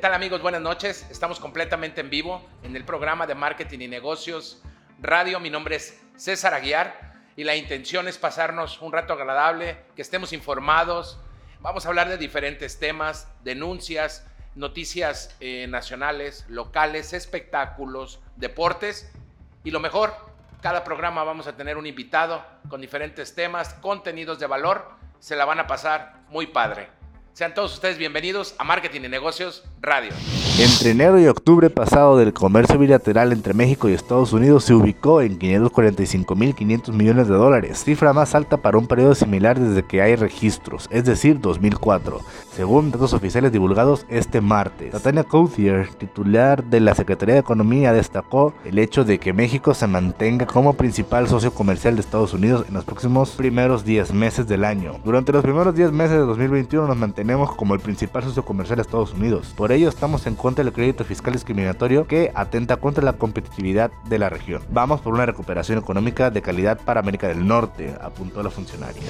tal amigos? Buenas noches. Estamos completamente en vivo en el programa de Marketing y Negocios Radio. Mi nombre es César Aguiar y la intención es pasarnos un rato agradable, que estemos informados. Vamos a hablar de diferentes temas, denuncias, noticias eh, nacionales, locales, espectáculos, deportes y lo mejor, cada programa vamos a tener un invitado con diferentes temas, contenidos de valor. Se la van a pasar muy padre. Sean todos ustedes bienvenidos a Marketing y Negocios Radio. Entre enero y octubre pasado del comercio bilateral entre México y Estados Unidos se ubicó en 545.500 millones de dólares, cifra más alta para un periodo similar desde que hay registros, es decir, 2004, según datos oficiales divulgados este martes. Tatiana Couthier, titular de la Secretaría de Economía, destacó el hecho de que México se mantenga como principal socio comercial de Estados Unidos en los próximos primeros 10 meses del año. Durante los primeros 10 meses de 2021 nos mantenemos como el principal socio comercial de Estados Unidos. Por ello estamos en contra contra el crédito fiscal discriminatorio que atenta contra la competitividad de la región. Vamos por una recuperación económica de calidad para América del Norte, apuntó la funcionaria.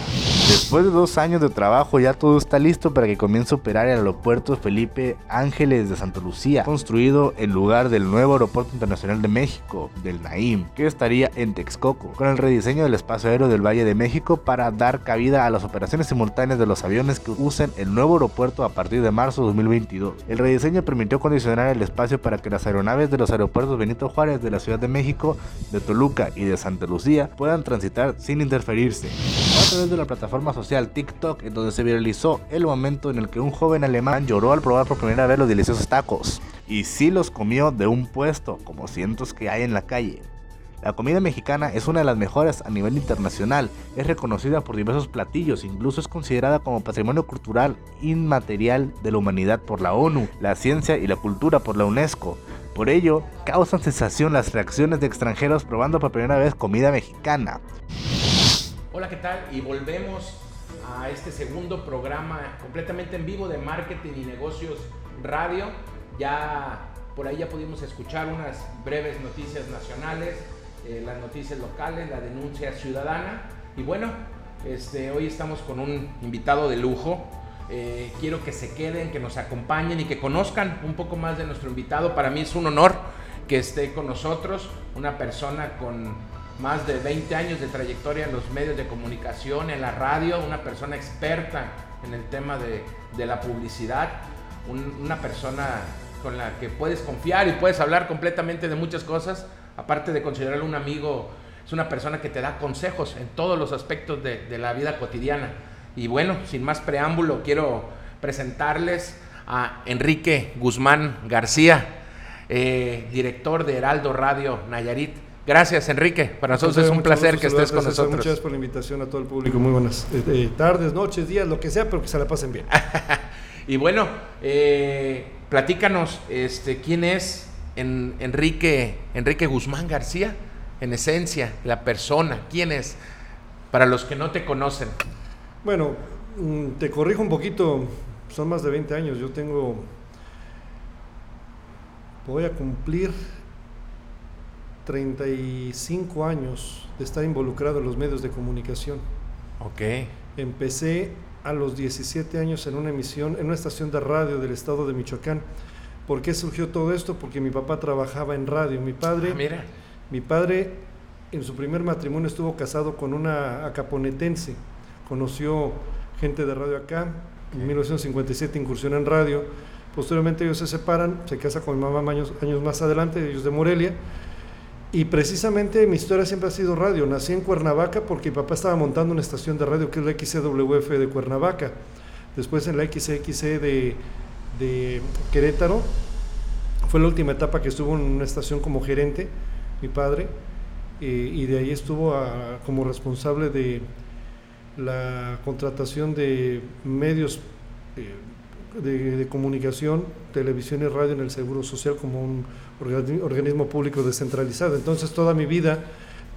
Después de dos años de trabajo ya todo está listo para que comience a operar el aeropuerto Felipe Ángeles de Santa Lucía, construido en lugar del nuevo aeropuerto internacional de México, del Naim, que estaría en Texcoco, con el rediseño del espacio aéreo del Valle de México para dar cabida a las operaciones simultáneas de los aviones que usen el nuevo aeropuerto a partir de marzo de 2022. El rediseño permitió condicionar el espacio para que las aeronaves de los aeropuertos Benito Juárez de la Ciudad de México, de Toluca y de Santa Lucía puedan transitar sin interferirse. A través de la plataforma social TikTok, en donde se viralizó el momento en el que un joven alemán lloró al probar por primera vez los deliciosos tacos. Y sí los comió de un puesto, como cientos que hay en la calle. La comida mexicana es una de las mejores a nivel internacional, es reconocida por diversos platillos, incluso es considerada como patrimonio cultural inmaterial de la humanidad por la ONU, la ciencia y la cultura por la UNESCO. Por ello, causan sensación las reacciones de extranjeros probando por primera vez comida mexicana. Hola, ¿qué tal? Y volvemos a este segundo programa completamente en vivo de Marketing y Negocios Radio. Ya por ahí ya pudimos escuchar unas breves noticias nacionales eh, las noticias locales, la denuncia ciudadana. Y bueno, este, hoy estamos con un invitado de lujo. Eh, quiero que se queden, que nos acompañen y que conozcan un poco más de nuestro invitado. Para mí es un honor que esté con nosotros, una persona con más de 20 años de trayectoria en los medios de comunicación, en la radio, una persona experta en el tema de, de la publicidad, una persona con la que puedes confiar y puedes hablar completamente de muchas cosas aparte de considerarlo un amigo, es una persona que te da consejos en todos los aspectos de, la vida cotidiana. Y bueno, sin más preámbulo, quiero presentarles a Enrique Guzmán García, eh, director de Heraldo Radio Nayarit. Gracias, Enrique. Para nosotros es un placer que estés con nosotros. Muchas gracias por la invitación a todo el público. Muy buenas eh, eh, tardes, noches, días, lo que sea, pero que se la pasen bien. y bueno, platícanos, este, ¿quién es en Enrique, Enrique Guzmán García, en esencia, la persona, quién es, para los que no te conocen. Bueno, mm, te corrijo un poquito, son más de 20 años, yo tengo, voy a cumplir 35 años de estar involucrado en los medios de comunicación. Ok. Empecé a los 17 años en una emisión, en una estación de radio del estado de Michoacán ¿Por qué surgió todo esto? Porque mi papá trabajaba en radio. Mi padre, ah, mira. mi padre en su primer matrimonio estuvo casado con una acaponetense. Conoció gente de radio acá. En 1957 incursiona en radio. Posteriormente ellos se separan, se casa con mi mamá años, años más adelante, ellos de Morelia. Y precisamente mi historia siempre ha sido radio. Nací en Cuernavaca porque mi papá estaba montando una estación de radio que es la XCWF de Cuernavaca. Después en la XXC de, de Querétaro. Fue la última etapa que estuvo en una estación como gerente, mi padre, eh, y de ahí estuvo como responsable de la contratación de medios eh, de, comunicación, televisión y radio en el Seguro Social como un organismo público descentralizado. Entonces toda mi vida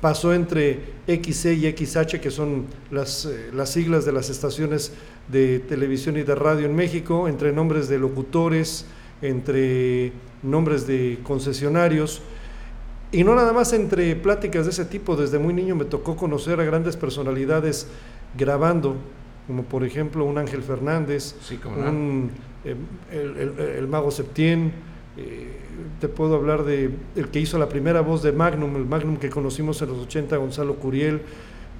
pasó entre XC y XH, que son las, eh, las siglas de las estaciones de televisión y de radio en México, entre nombres de locutores, entre nombres de concesionarios, y no nada más entre pláticas de ese tipo, desde muy niño me tocó conocer a grandes personalidades grabando, como por ejemplo un Ángel Fernández, un eh, el, Mago Septién, eh, te puedo hablar de el que hizo la primera voz de Magnum, el Magnum que conocimos en los 80, Gonzalo Curiel,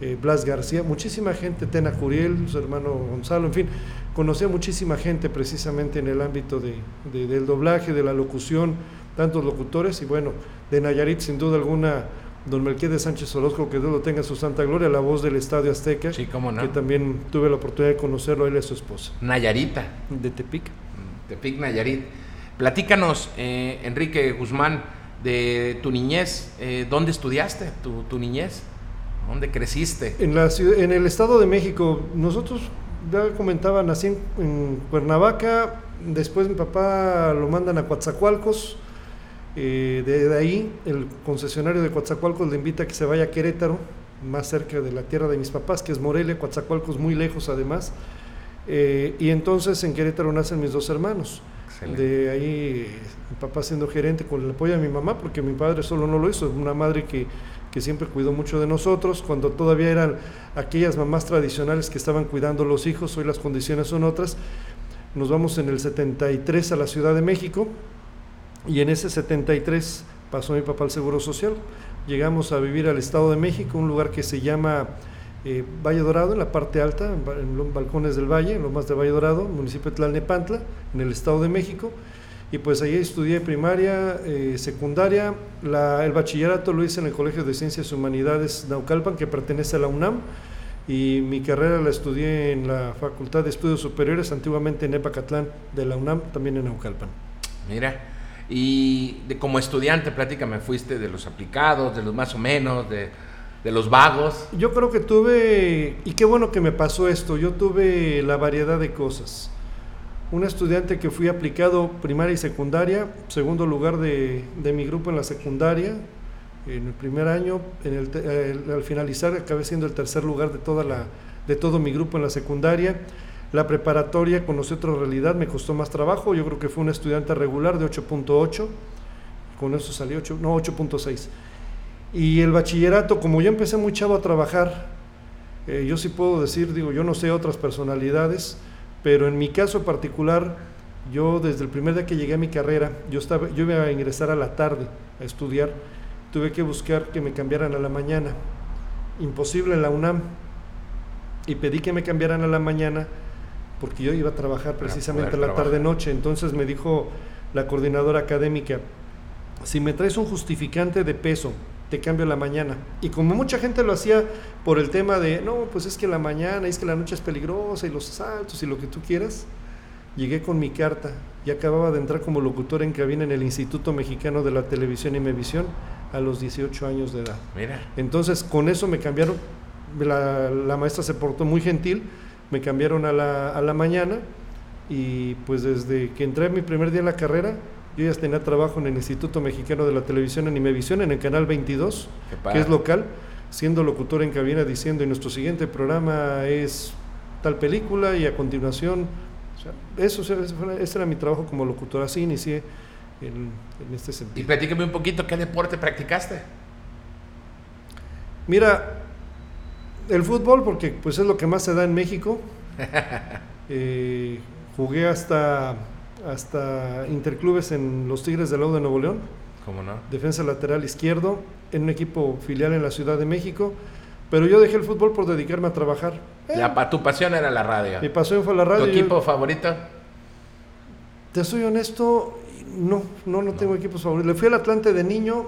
eh, Blas García, muchísima gente, Tena Curiel, su hermano Gonzalo, en fin, conocía muchísima gente precisamente en el ámbito de, del doblaje, de la locución, tantos locutores y bueno, de Nayarit sin duda alguna don Melquiades Sánchez Orozco, que Dios lo tenga en su santa gloria, la voz del Estadio Azteca, sí, cómo no. que también tuve la oportunidad de conocerlo, él y su esposa. Nayarita. De Tepic. Tepic, Nayarit. Platícanos, eh, Enrique Guzmán, de tu niñez. Eh, ¿Dónde estudiaste tu, niñez? ¿Dónde creciste? En, la ciudad, en el Estado de México. Nosotros, ya comentaba, nací en, Cuernavaca. Después mi papá lo mandan a Coatzacoalcos. Eh, de, ahí, el concesionario de Coatzacoalcos le invita a que se vaya a Querétaro, más cerca de la tierra de mis papás, que es Morelia, Coatzacoalcos muy lejos además. y entonces en Querétaro nacen mis dos hermanos. De ahí mi papá siendo gerente con el apoyo de mi mamá, porque mi padre solo no lo hizo, una madre que, que siempre cuidó mucho de nosotros, cuando todavía eran aquellas mamás tradicionales que estaban cuidando los hijos, hoy las condiciones son otras. Nos vamos en el 73 a la Ciudad de México y en ese 73 pasó mi papá al Seguro Social. Llegamos a vivir al Estado de México, un lugar que se llama eh, Valle Dorado, en la parte alta, en los balcones del Valle, en lo más de Valle Dorado, municipio de Tlalnepantla, en el Estado de México. Y pues ahí estudié primaria, eh, secundaria, el bachillerato lo hice en el Colegio de Ciencias y Humanidades Naucalpan, que pertenece a la UNAM, y mi carrera la estudié en la Facultad de Estudios Superiores, antiguamente en Epacatlán de la UNAM, también en Naucalpan. Mira, y de, como estudiante, me fuiste de los aplicados, de los más o menos, de de los vagos. Yo creo que tuve, y qué bueno que me pasó esto, yo tuve la variedad de cosas. Un estudiante que fui aplicado primaria y secundaria, segundo lugar de, mi grupo en la secundaria, en el primer año, al finalizar acabé siendo el tercer lugar de, toda la, de todo mi grupo en la secundaria. La preparatoria conocí otra realidad, me costó más trabajo, yo creo que fue un estudiante regular de 8.8, con eso salí 8, no 8.6. Y el bachillerato, como yo empecé muy chavo a trabajar, eh, yo sí puedo decir, digo, yo no sé otras personalidades, pero en mi caso particular, yo desde el primer día que llegué a mi carrera, yo, estaba, yo iba a ingresar a la tarde a estudiar, tuve que buscar que me cambiaran a la mañana. Imposible en la UNAM. Y pedí que me cambiaran a la mañana porque yo iba a trabajar precisamente a la tarde-noche. Entonces me dijo la coordinadora académica, si me traes un justificante de peso te cambio la mañana. Y como mucha gente lo hacía por el tema de, no, pues es que la mañana, es que la noche es peligrosa y los asaltos y lo que tú quieras, llegué con mi carta y acababa de entrar como locutor en cabina en el Instituto Mexicano de la Televisión y Mevisión a los 18 años de edad. Mira. Entonces, con eso me cambiaron, la, la maestra se portó muy gentil, me cambiaron a la, a la mañana y pues desde que entré mi primer día en la carrera, yo ya tenía trabajo en el Instituto Mexicano de la Televisión Animevisión, en el canal 22, que es local, siendo locutor en cabina diciendo, y nuestro siguiente programa es tal película, y a continuación, eso, ese era mi trabajo como locutor, así inicié en, este sentido. Y platícame un poquito, ¿qué deporte practicaste? Mira, el fútbol, porque pues es lo que más se da en México. Eh, jugué hasta hasta interclubes en los Tigres del Lago de Nuevo León. ¿Cómo no? Defensa lateral izquierdo, en un equipo filial en la Ciudad de México. Pero yo dejé el fútbol por dedicarme a trabajar. Eh, tu pasión era la radio. Mi pasión fue la radio. ¿Tu equipo favorito? Te soy honesto, no, no, no, tengo equipos favoritos. Le fui al Atlante de niño,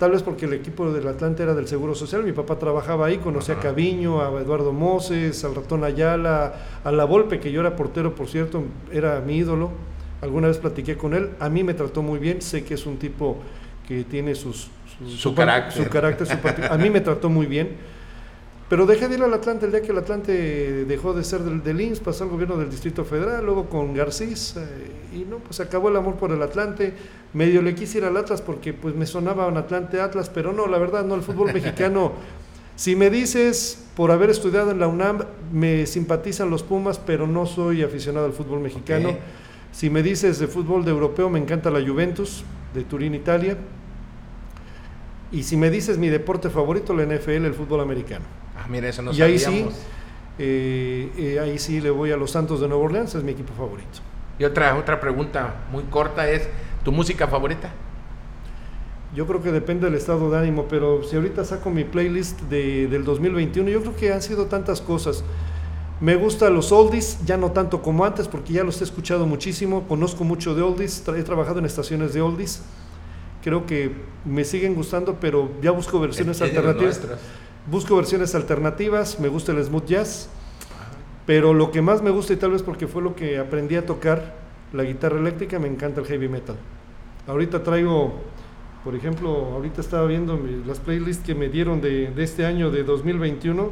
tal vez porque el equipo del Atlante era del Seguro Social, mi papá trabajaba ahí, conocía a Caviño, a Eduardo Moses, al ratón Ayala, a La Volpe, que yo era portero, por cierto, era mi ídolo. Alguna vez platiqué con él, a mí me trató muy bien, sé que es un tipo que tiene sus, su, carácter, su carácter a mí me trató muy bien pero dejé de ir al Atlante el día que el Atlante dejó de ser del, del INS, pasó al gobierno del Distrito Federal, luego con Garcís, eh, y no, pues acabó el amor por el Atlante. Medio le quise ir al Atlas porque pues me sonaba un Atlante Atlas, pero no, la verdad no, el fútbol mexicano. Si me dices, por haber estudiado en la UNAM, me simpatizan los Pumas, pero no soy aficionado al fútbol mexicano. Si me dices de fútbol de europeo, me encanta la Juventus, de Turín, Italia. Y si me dices mi deporte favorito, la NFL, el fútbol americano. Mira, eso no y ahí sí, eh, eh, ahí sí le voy a los Santos de Nueva Orleans, es mi equipo favorito. Y otra, otra pregunta muy corta es, ¿tu música favorita? Yo creo que depende del estado de ánimo, pero si ahorita saco mi playlist de, del 2021, yo creo que han sido tantas cosas. Me gustan los oldies, ya no tanto como antes, porque ya los he escuchado muchísimo, conozco mucho de oldies, he trabajado en estaciones de oldies, creo que me siguen gustando, pero ya busco versiones alternativas. Busco versiones alternativas, me gusta el smooth jazz, pero lo que más me gusta y tal vez porque fue lo que aprendí a tocar, la guitarra eléctrica, me encanta el heavy metal. Ahorita traigo por ejemplo, ahorita estaba viendo las playlists que me dieron de, este año, de 2021,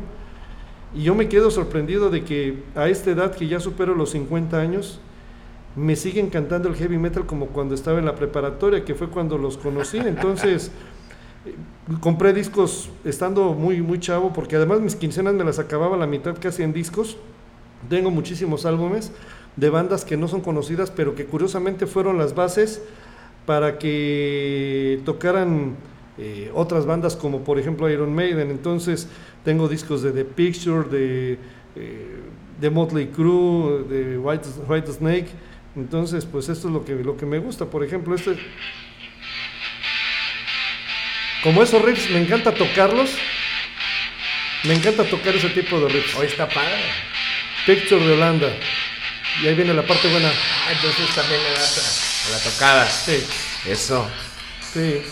y yo me quedo sorprendido de que a esta edad que ya supero los 50 años, me siguen cantando el heavy metal como cuando estaba en la preparatoria, que fue cuando los conocí. Entonces, compré discos estando muy, muy chavo, porque además mis quincenas me las acababa la mitad casi en discos. Tengo muchísimos álbumes de bandas que no son conocidas, pero que curiosamente fueron las bases para que tocaran eh, otras bandas como por ejemplo Iron Maiden. Entonces tengo discos de The Picture, de, eh, de Motley Crue, de White, White, Snake. Entonces pues esto es lo que, lo que me gusta. Por ejemplo, este... Como esos riffs me encanta tocarlos. Me encanta tocar ese tipo de riffs. Hoy está padre. Picture de Holanda. Y ahí viene la parte buena. Ah, entonces también le das la tocada. Sí. Eso. Sí.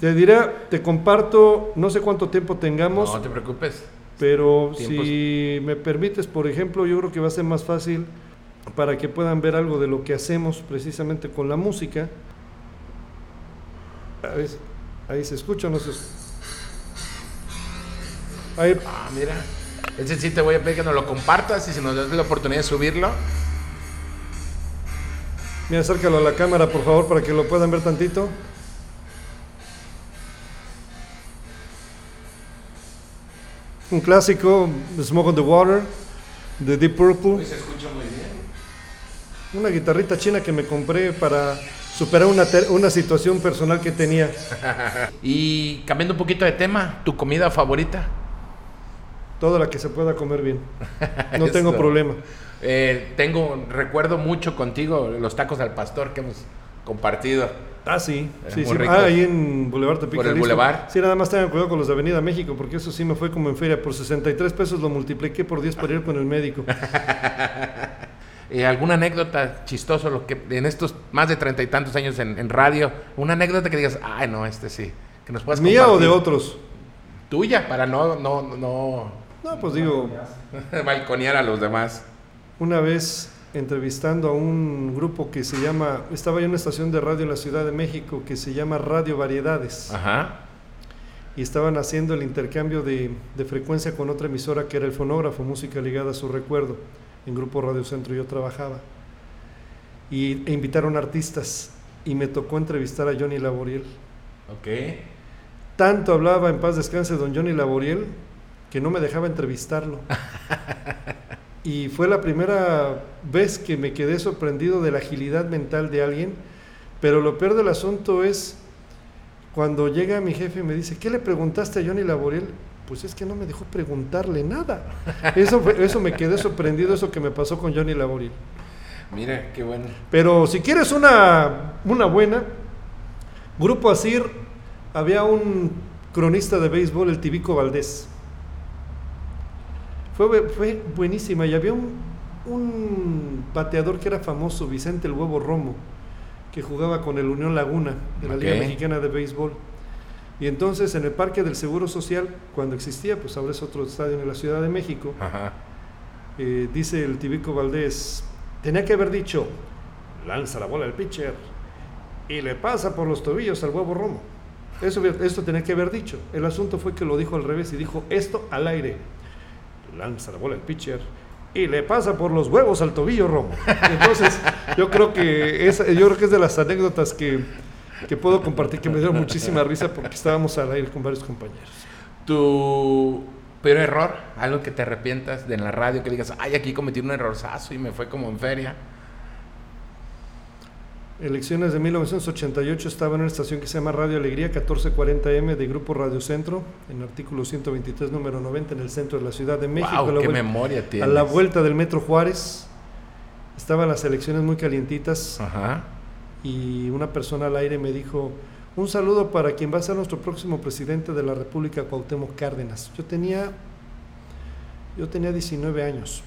Te diré, te comparto, no sé cuánto tiempo tengamos. No te preocupes. Pero si me permites, por ejemplo, yo creo que va a ser más fácil para que puedan ver algo de lo que hacemos precisamente con la música. Ahí, se escucha, no se Ahí. Ah, mira. Ese sí te voy a pedir que nos lo compartas y si nos das la oportunidad de subirlo. Mira, acércalo a la cámara, por favor, para que lo puedan ver tantito. Un clásico, Smoke on the Water, de Deep Purple. se escucha muy bien. Una guitarrita china que me compré para superar una, una situación personal que tenía. y cambiando un poquito de tema, ¿tu comida favorita? Toda la que se pueda comer bien. No tengo problema. Eh, tengo, recuerdo mucho contigo los tacos al pastor que hemos compartido. Ah, sí. sí, sí. Ah, ahí en Boulevard Tepic. Por el Boulevard. Sí, nada más tengan cuidado con los de Avenida México, porque eso sí me fue como en feria. Por 63 pesos lo multipliqué por 10 para ir con el médico. Eh, ¿Alguna anécdota chistosa lo que en estos más de treinta y tantos años en, radio? Una anécdota que digas, ay, no, este sí. Que nos puedas ¿Mía o de otros? Tuya, para no, no, no. No, pues digo. balconear a los demás una vez entrevistando a un grupo que se llama, estaba yo en una estación de radio en la Ciudad de México que se llama Radio Variedades. Ajá. Y estaban haciendo el intercambio de, frecuencia con otra emisora que era el fonógrafo, música ligada a su recuerdo. En Grupo Radio Centro yo trabajaba. Y, e invitaron artistas y me tocó entrevistar a Johnny Laboriel. Ok. Tanto hablaba en paz descanse don Johnny Laboriel que no me dejaba entrevistarlo. y fue la primera vez que me quedé sorprendido de la agilidad mental de alguien, pero lo peor del asunto es cuando llega mi jefe y me dice, ¿qué le preguntaste a Johnny Laboriel? Pues es que no me dejó preguntarle nada. Eso, eso me quedé sorprendido, eso que me pasó con Johnny Laboriel. Mira, qué bueno. Pero si quieres una, una buena, Grupo Asir, había un cronista de béisbol, el Tibico Valdés fue, buenísima y había un, un bateador que era famoso, Vicente el Huevo Romo, que jugaba con el Unión Laguna de la Liga Mexicana de Béisbol. Y entonces en el Parque del Seguro Social, cuando existía, pues ahora es otro estadio en la Ciudad de México, eh, dice el Tibico Valdés, tenía que haber dicho, lanza la bola al pitcher y le pasa por los tobillos al huevo romo. Eso, esto tenía que haber dicho. El asunto fue que lo dijo al revés y dijo esto al aire lanza la bola el pitcher y le pasa por los huevos al tobillo Romo. Entonces, yo creo que es, yo creo que es de las anécdotas que, que puedo compartir que me dio muchísima risa porque estábamos al aire con varios compañeros. Tu peor error, algo que te arrepientas de en la radio, que digas, ay, aquí cometí un errorzazo y me fue como en feria. Elecciones de 1988 estaba en una estación que se llama Radio Alegría 1440M de Grupo Radio Centro, en artículo 123, número 90, en el centro de la Ciudad de México. Wow, qué memoria tiene. A la vuelta del Metro Juárez. estaban las elecciones muy calientitas Ajá. Y una persona al aire me dijo, un saludo para quien va a ser nuestro próximo presidente de la República, Cuauhtémoc Cárdenas. Yo tenía, yo tenía 19 años.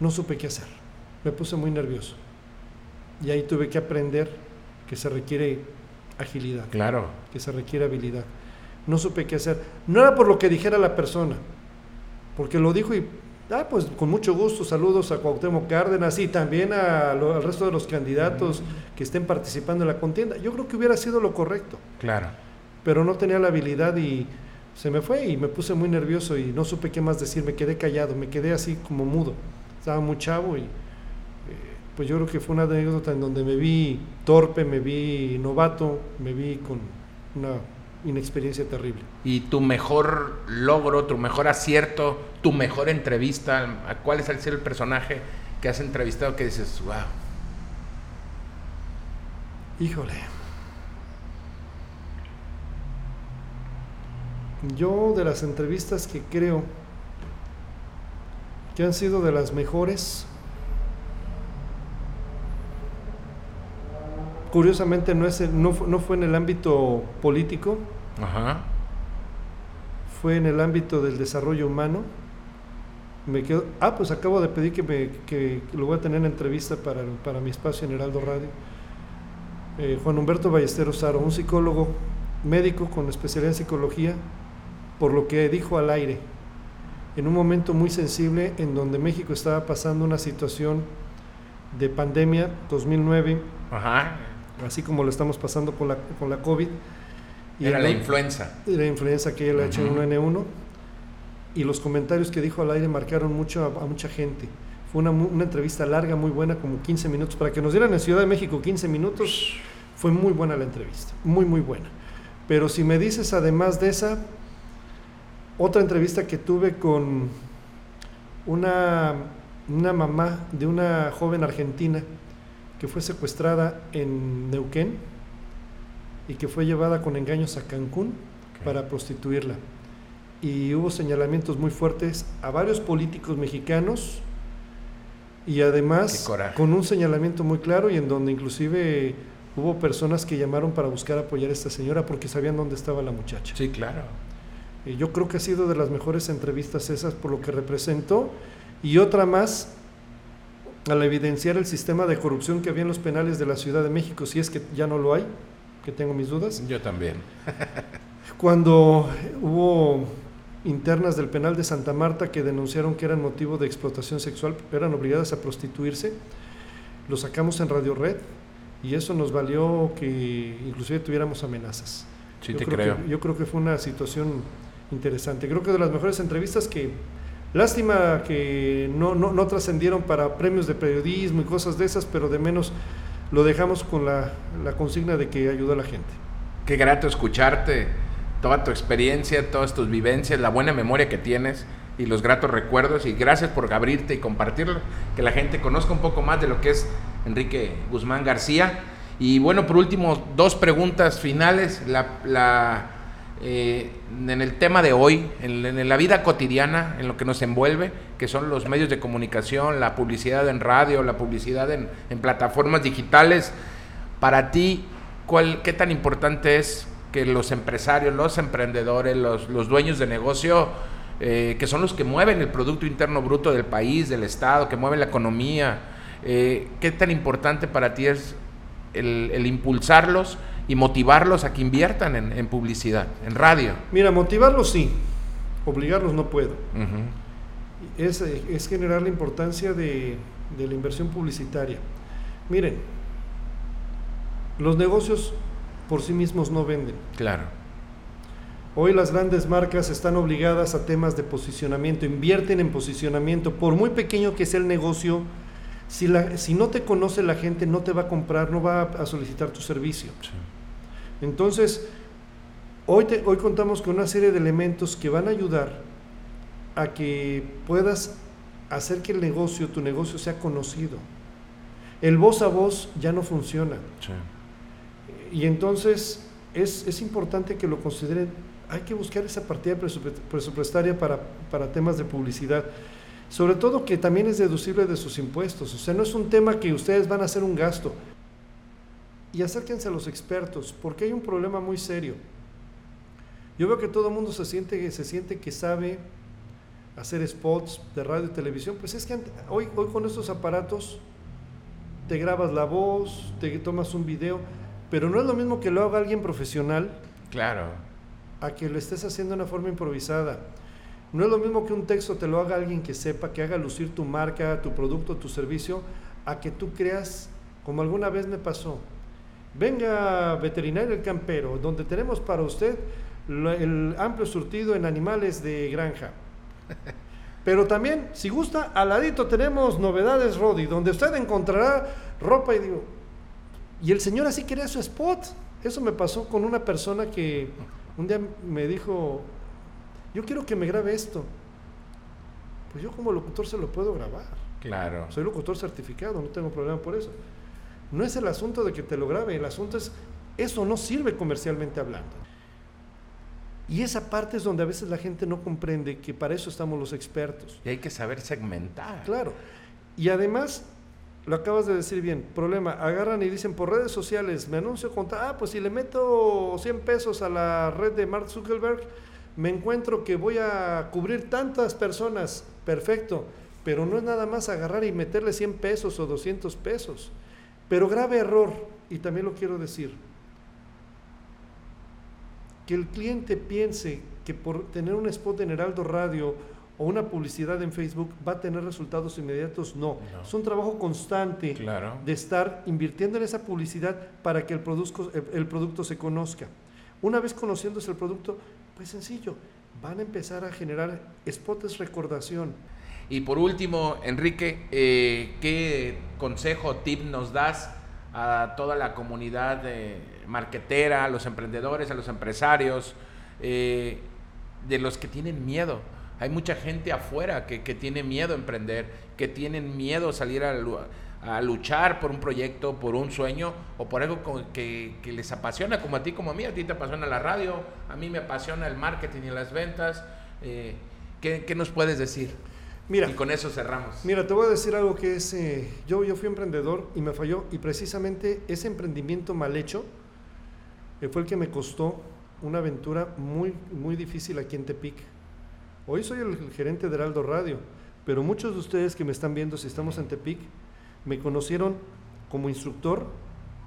No supe qué hacer. Me puse muy nervioso. Y ahí tuve que aprender que se requiere agilidad, Claro. que se requiere habilidad. No supe qué hacer. No era por lo que dijera la persona, porque lo dijo y, ah, pues con mucho gusto, saludos a Cuauhtémoc Cárdenas y también a lo- al resto de los candidatos que estén participando en la contienda. Yo creo que hubiera sido lo correcto, Claro. pero no tenía la habilidad y se me fue y me puse muy nervioso y no supe qué más decir, me quedé callado, me quedé así como mudo. Estaba muy chavo y eh, pues yo creo que fue una anécdota en donde me vi torpe, me vi novato, me vi con una inexperiencia terrible. Y tu mejor logro, tu mejor acierto, tu mejor entrevista, ¿a cuál es el ser el personaje que has entrevistado que dices, wow? Híjole. Yo de las entrevistas que creo que han sido de las mejores, curiosamente no, es el- no, no fue en el ámbito político, Ajá. fue en el ámbito del desarrollo humano. Me quedo, ah, pues acabo de pedir que, me, que lo voy a tener en entrevista para, para mi espacio en Heraldo Radio. Eh, Juan Humberto Ballesteros Saro, un psicólogo médico con especialidad en psicología, por lo que dijo al aire, en un momento muy sensible en donde México estaba pasando una situación de pandemia 2009, Ajá. Así como lo estamos pasando con la, con la COVID. y Era la influenza. y la influencia que él ha hecho en Ujú. H1N1 y los comentarios que dijo al aire marcaron mucho a, a mucha gente. Fue una, una entrevista larga, muy buena, como 15 minutos. Para que nos dieran en Ciudad de México 15 minutos, fue muy buena la entrevista, muy, muy buena. Pero si me dices además de esa, otra entrevista que tuve con una, una mamá de una joven argentina que fue secuestrada en Neuquén y que fue llevada con engaños a Cancún para prostituirla. Y hubo señalamientos muy fuertes a varios políticos mexicanos y además con un señalamiento muy claro y en donde inclusive hubo personas que llamaron para buscar apoyar a esta señora porque sabían dónde estaba la muchacha. Sí, claro. Y yo creo que ha sido de las mejores entrevistas esas por lo que representó. Y otra más, al evidenciar el sistema de corrupción que había en los penales de la Ciudad de México, si es que ya no lo hay, que tengo mis dudas. Yo también. Cuando hubo internas del penal de Santa Marta que denunciaron que eran motivo de explotación sexual, eran obligadas a prostituirse, lo sacamos en Radio Red y eso nos valió que inclusive tuviéramos amenazas. Sí, Yo te creo creo. Que, yo creo que fue una situación interesante. Creo que de las mejores entrevistas que, lástima que no, no, no trascendieron para premios de periodismo y cosas de esas, pero de menos lo dejamos con la, la consigna de que ayuda a la gente. Qué grato escucharte, toda tu experiencia, todas tus vivencias, la buena memoria que tienes y los gratos recuerdos. Y gracias por abrirte y compartirlo, que la gente conozca un poco más de lo que es Enrique Guzmán García. Y bueno, por último, dos preguntas finales. La, la, eh, en el tema de hoy, en, la vida cotidiana, en lo que nos envuelve, que son los medios de comunicación, la publicidad en radio, la publicidad en, plataformas digitales. Para ti, ¿cuál, ¿qué tan importante es que los empresarios, los emprendedores, los, los dueños de negocio, eh, que son los que mueven el Producto Interno Bruto del país, del Estado, que mueven la economía, eh, qué tan importante para ti es el, el impulsarlos y motivarlos a que inviertan en, en publicidad, en radio? Mira, motivarlos sí, obligarlos no puedo. Es, es generar la importancia de, de la inversión publicitaria. Miren, los negocios por sí mismos no venden. Claro. Hoy las grandes marcas están obligadas a temas de posicionamiento, invierten en posicionamiento, por muy pequeño que sea el negocio, si, la, si no te conoce la gente no te va a comprar, no va a, solicitar tu servicio. Entonces, hoy, te- hoy contamos con una serie de elementos que van a ayudar a que puedas hacer que el negocio, tu negocio sea conocido. El voz a voz ya no funciona. Sí. Y entonces es, es importante que lo consideren. Hay que buscar esa partida presupu- presupuestaria para, para temas de publicidad. Sobre todo que también es deducible de sus impuestos. O sea, no es un tema que ustedes van a hacer un gasto. Y acérquense a los expertos, porque hay un problema muy serio. Yo veo que todo el mundo se siente, se siente que sabe hacer spots de radio y televisión. Pues es que hoy, hoy con estos aparatos te grabas la voz, te tomas un video, pero no es lo mismo que lo haga alguien profesional. Claro. A que lo estés haciendo de una forma improvisada. No es lo mismo que un texto te lo haga alguien que sepa, que haga lucir tu marca, tu producto, tu servicio, a que tú creas, como alguna vez me pasó. Venga, veterinario el campero, donde tenemos para usted el amplio surtido en animales de granja. Pero también, si gusta, al ladito tenemos novedades Rodi, donde usted encontrará ropa y digo, y el señor así quería su spot. Eso me pasó con una persona que un día me dijo, yo quiero que me grabe esto. Pues yo como locutor se lo puedo grabar. Claro. Soy locutor certificado, no tengo problema por eso. No es el asunto de que te lo grabe, el asunto es, eso no sirve comercialmente hablando. Y esa parte es donde a veces la gente no comprende que para eso estamos los expertos. Y hay que saber segmentar. Claro. Y además, lo acabas de decir bien, problema, agarran y dicen por redes sociales, me anuncio contra, ah, pues si le meto 100 pesos a la red de Mark Zuckerberg, me encuentro que voy a cubrir tantas personas, perfecto, pero no es nada más agarrar y meterle 100 pesos o 200 pesos. Pero grave error, y también lo quiero decir, que el cliente piense que por tener un spot en Heraldo Radio o una publicidad en Facebook va a tener resultados inmediatos, no. Es un trabajo constante de estar invirtiendo en esa publicidad para que el producto, el producto se conozca. Una vez conociéndose el producto, pues sencillo, van a empezar a generar spots recordación. Y por último, Enrique, eh, ¿qué consejo, tip nos das a toda la comunidad marquetera, a los emprendedores, a los empresarios, eh, de los que tienen miedo? Hay mucha gente afuera que, tiene miedo a emprender, que tienen miedo a salir a, a luchar por un proyecto, por un sueño o por algo que, les apasiona, como a ti, como a mí. A ti te apasiona la radio, a mí me apasiona el marketing y las ventas. Eh, ¿qué, nos puedes decir? Mira, y con eso cerramos. Mira, te voy a decir algo que es, eh, yo, yo fui emprendedor y me falló y precisamente ese emprendimiento mal hecho eh, fue el que me costó una aventura muy, muy difícil aquí en Tepic. Hoy soy el, el gerente de Heraldo Radio, pero muchos de ustedes que me están viendo, si estamos en Tepic, me conocieron como instructor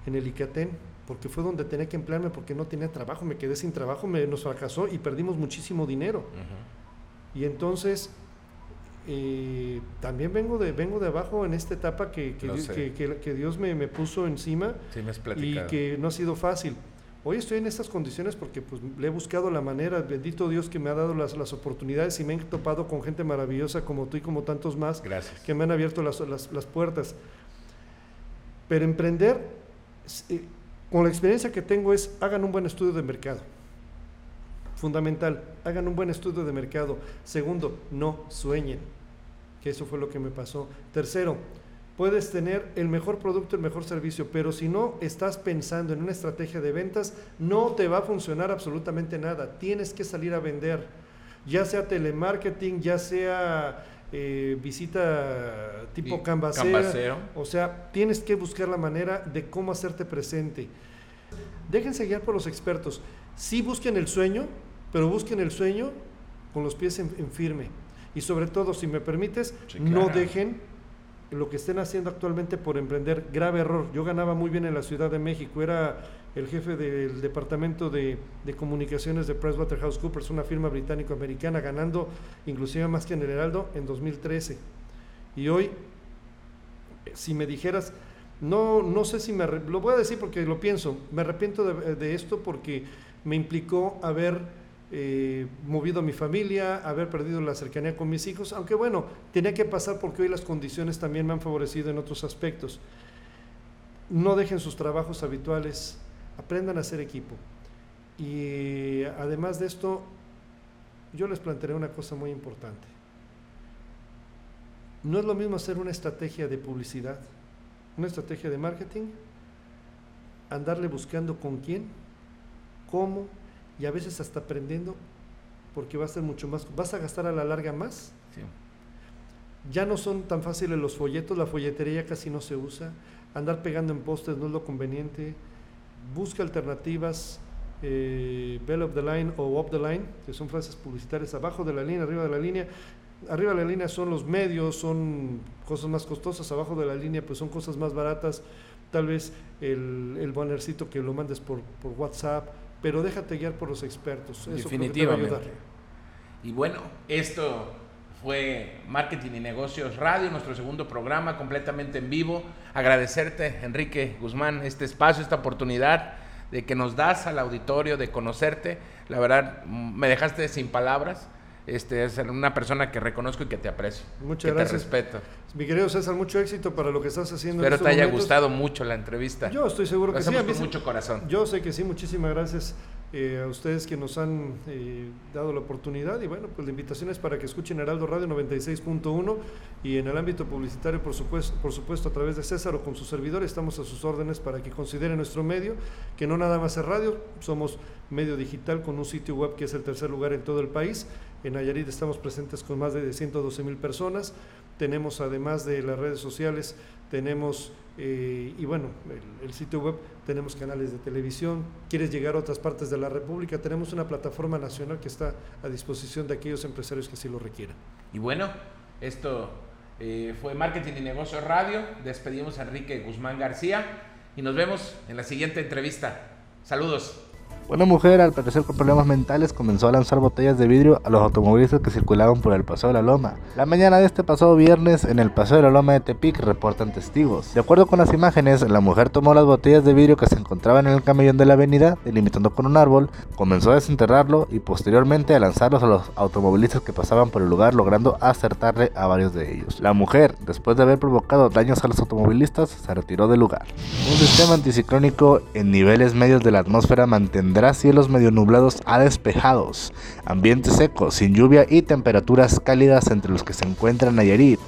en el ICATEN, porque fue donde tenía que emplearme porque no tenía trabajo, me quedé sin trabajo, me, nos fracasó y perdimos muchísimo dinero. Y entonces, eh, también vengo de, vengo de abajo en esta etapa que, que, Dios me, me, puso encima y que no ha sido fácil. Hoy estoy en estas condiciones porque pues, le he buscado la manera, bendito Dios que me ha dado las, las oportunidades y me he topado con gente maravillosa como tú y como tantos más que me han abierto las, las, puertas. Pero emprender, eh, con la experiencia que tengo, es hagan un buen estudio de mercado. Fundamental, hagan un buen estudio de mercado. Segundo, no sueñen, que eso fue lo que me pasó. Tercero, puedes tener el mejor producto, el mejor servicio, pero si no estás pensando en una estrategia de ventas, no te va a funcionar absolutamente nada. Tienes que salir a vender, ya sea telemarketing, ya sea eh, visita tipo canvasero. O sea, tienes que buscar la manera de cómo hacerte presente. Déjense guiar por los expertos. Sí busquen el sueño, pero busquen el sueño con los pies en, firme. Y sobre todo, si me permites, no dejen lo que estén haciendo actualmente por emprender, grave error. Yo ganaba muy bien en la Ciudad de México, era el jefe del departamento de, comunicaciones de PricewaterhouseCoopers, una firma británico-americana, ganando inclusive más que en el Heraldo en 2013. Y hoy, si me dijeras, no, no sé si me... Lo voy a decir porque lo pienso, me arrepiento de, de esto porque me implicó haber eh, movido a mi familia, haber perdido la cercanía con mis hijos, aunque bueno, tenía que pasar porque hoy las condiciones también me han favorecido en otros aspectos. No dejen sus trabajos habituales, aprendan a ser equipo. Y además de esto, yo les plantearé una cosa muy importante. No es lo mismo hacer una estrategia de publicidad, una estrategia de marketing, andarle buscando con quién, cómo, y a veces hasta aprendiendo porque va a ser mucho más, vas a gastar a la larga más, Ya no son tan fáciles los folletos, la folletería casi no se usa, andar pegando en postes no es lo conveniente, busca alternativas, eh, bell of the line o up the line, que son frases publicitarias abajo de la línea, arriba de la línea. Arriba de la línea son los medios, son cosas más costosas, abajo de la línea pues son cosas más baratas, tal vez el, el bannercito que lo mandes por, por WhatsApp, pero déjate guiar por los expertos. Eso Definitivamente. Y bueno, esto fue Marketing y Negocios Radio, nuestro segundo programa completamente en vivo. Agradecerte, Enrique Guzmán, este espacio, esta oportunidad de que nos das al auditorio de conocerte. La verdad, me dejaste sin palabras. Este, es una persona que reconozco y que te aprecio. Muchas gracias. Te respeto. Mi querido César, mucho éxito para lo que estás haciendo. Espero te haya gustado mucho la entrevista. Yo estoy seguro que sí. con mucho corazón. Yo sé que sí, muchísimas gracias eh, a ustedes que nos han eh, dado la oportunidad y bueno, pues la invitación es para que escuchen Heraldo Radio 96.1 y en el ámbito publicitario, por supuesto, por supuesto, a través de César o con su servidor, estamos a sus órdenes para que consideren nuestro medio, que no nada más es radio, somos medio digital con un sitio web que es el tercer lugar en todo el país. En Nayarit estamos presentes con más de 112 mil personas. Tenemos, además de las redes sociales, tenemos, eh, y bueno, el, sitio web, tenemos canales de televisión. Quieres llegar a otras partes de la República, tenemos una plataforma nacional que está a disposición de aquellos empresarios que así lo requieran. Y bueno, esto eh, fue Marketing y Negocios Radio. Despedimos a Enrique Guzmán García y nos vemos en la siguiente entrevista. Saludos. Una mujer, al parecer con problemas mentales, comenzó a lanzar botellas de vidrio a los automovilistas que circulaban por el Paseo de la Loma. La mañana de este pasado viernes, en el Paseo de la Loma de Tepic, reportan testigos. De acuerdo con las imágenes, la mujer tomó las botellas de vidrio que se encontraban en el camellón de la avenida, delimitando con un árbol, comenzó a desenterrarlo y posteriormente a lanzarlos a los automovilistas que pasaban por el lugar, logrando acertarle a varios de ellos. La mujer, después de haber provocado daños a los automovilistas, se retiró del lugar. Un sistema anticiclónico en niveles medios de la atmósfera mantendrá cielos medio nublados a despejados, ambientes secos, sin lluvia y temperaturas cálidas entre los que se encuentra Nayarit.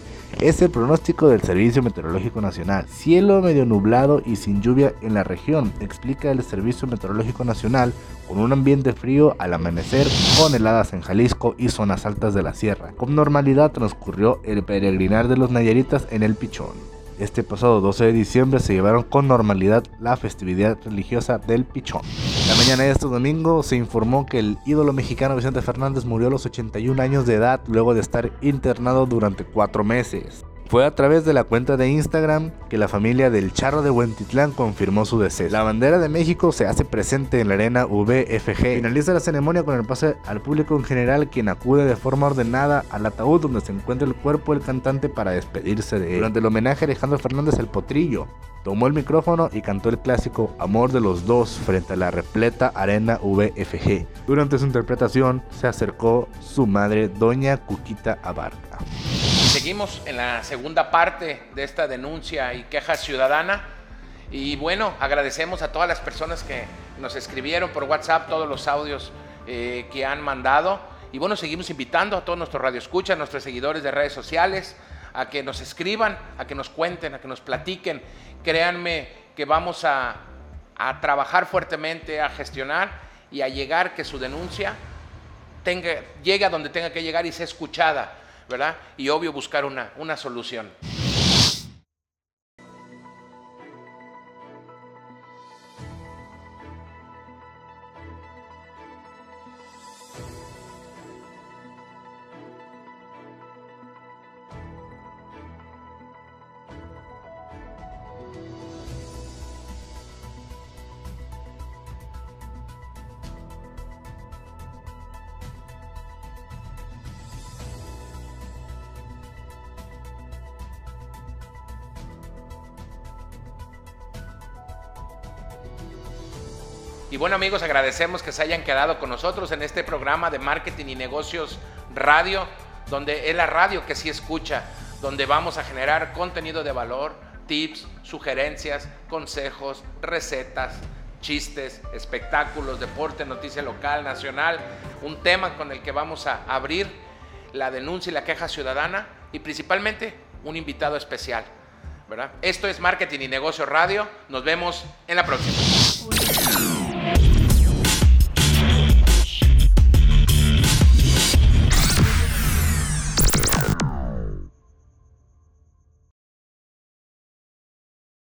Es el pronóstico del Servicio Meteorológico Nacional. Cielo medio nublado y sin lluvia en la región, explica el Servicio Meteorológico Nacional, con un ambiente frío al amanecer, con heladas en Jalisco y zonas altas de la sierra. Con normalidad transcurrió el peregrinar de los Nayaritas en el Pichón. Este pasado 12 de diciembre se llevaron con normalidad la festividad religiosa del Pichón. Mañana de este domingo se informó que el ídolo mexicano Vicente Fernández murió a los 81 años de edad luego de estar internado durante cuatro meses. Fue a través de la cuenta de Instagram que la familia del Charro de Huentitlán confirmó su deceso. La bandera de México se hace presente en la arena VFG. Finaliza la ceremonia con el pase al público en general, quien acude de forma ordenada al ataúd donde se encuentra el cuerpo del cantante para despedirse de él. Durante el homenaje Alejandro Fernández el Potrillo, tomó el micrófono y cantó el clásico Amor de los dos frente a la repleta arena VFG. Durante su interpretación se acercó su madre, doña Cuquita Abarca. Seguimos en la segunda parte de esta denuncia y queja ciudadana. Y bueno, agradecemos a todas las personas que nos escribieron por WhatsApp, todos los audios eh, que han mandado. Y bueno, seguimos invitando a todos nuestros radioescuchas, nuestros seguidores de redes sociales, a que nos escriban, a que nos cuenten, a que nos platiquen. Créanme que vamos a, a trabajar fuertemente, a gestionar y a llegar que su denuncia llegue a donde tenga que llegar y sea escuchada ¿verdad? Y obvio buscar una, una solución. Y bueno amigos, agradecemos que se hayan quedado con nosotros en este programa de marketing y negocios radio, donde es la radio que sí escucha, donde vamos a generar contenido de valor, tips, sugerencias, consejos, recetas, chistes, espectáculos, deporte, noticia local, nacional, un tema con el que vamos a abrir la denuncia y la queja ciudadana y principalmente un invitado especial. ¿verdad? Esto es Marketing y Negocios Radio. Nos vemos en la próxima.